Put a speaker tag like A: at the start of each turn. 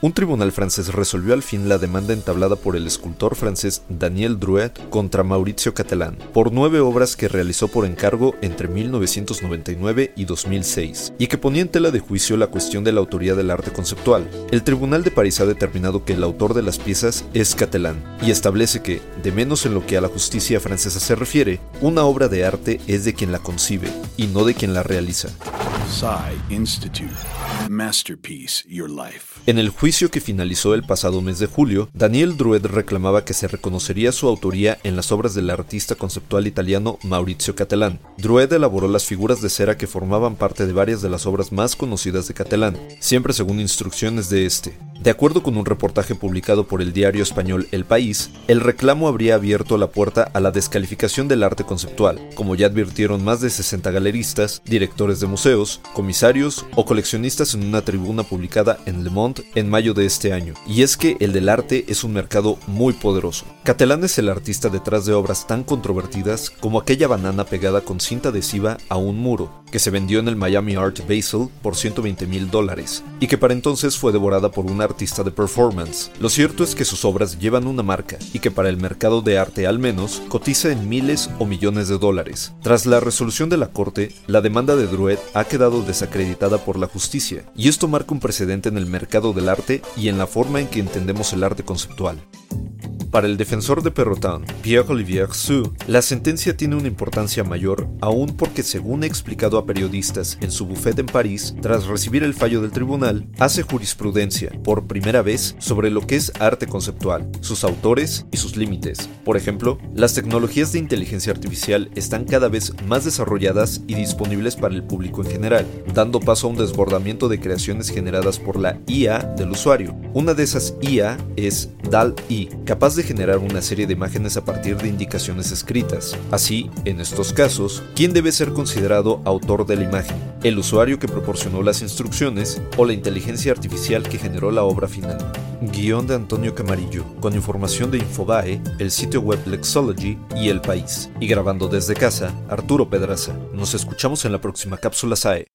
A: un tribunal francés resolvió al fin la demanda entablada por el escultor francés Daniel Drouet contra Maurizio Catalán por nueve obras que realizó por encargo entre 1999 y 2006 y que ponía en tela de juicio la cuestión de la autoría del arte conceptual. El Tribunal de París ha determinado que el autor de las piezas es Catalán y establece que, de menos en lo que a la justicia francesa se refiere, una obra de arte es de quien la concibe y no de quien la realiza. Institute. Masterpiece Your Life. En el juicio que finalizó el pasado mes de julio, Daniel Drued reclamaba que se reconocería su autoría en las obras del artista conceptual italiano Maurizio Catalán. Drued elaboró las figuras de cera que formaban parte de varias de las obras más conocidas de Catalán, siempre según instrucciones de este. De acuerdo con un reportaje publicado por el diario español El País, el reclamo habría abierto la puerta a la descalificación del arte conceptual, como ya advirtieron más de 60 galeristas, directores de museos, comisarios o coleccionistas en una tribuna publicada en Le Monde en mayo de este año. Y es que el del arte es un mercado muy poderoso. Catalán es el artista detrás de obras tan controvertidas como aquella banana pegada con cinta adhesiva a un muro, que se vendió en el Miami Art Basel por 120 mil dólares, y que para entonces fue devorada por una artista de performance. Lo cierto es que sus obras llevan una marca y que para el mercado de arte al menos cotiza en miles o millones de dólares. Tras la resolución de la corte, la demanda de Druet ha quedado desacreditada por la justicia, y esto marca un precedente en el mercado del arte y en la forma en que entendemos el arte conceptual. Para el defensor de Perrotin, Pierre-Olivier Sue, la sentencia tiene una importancia mayor aún porque, según ha explicado a periodistas en su bufete en París, tras recibir el fallo del tribunal, hace jurisprudencia, por primera vez, sobre lo que es arte conceptual, sus autores y sus límites. Por ejemplo, las tecnologías de inteligencia artificial están cada vez más desarrolladas y disponibles para el público en general, dando paso a un desbordamiento de creaciones generadas por la IA del usuario. Una de esas IA es DAL-E, capaz de generar una serie de imágenes a partir de indicaciones escritas. Así, en estos casos, ¿quién debe ser considerado autor de la imagen? ¿El usuario que proporcionó las instrucciones o la inteligencia artificial que generó la obra final? Guión de Antonio Camarillo, con información de Infobae, el sitio web Lexology y El País. Y grabando desde casa, Arturo Pedraza. Nos escuchamos en la próxima cápsula SAE.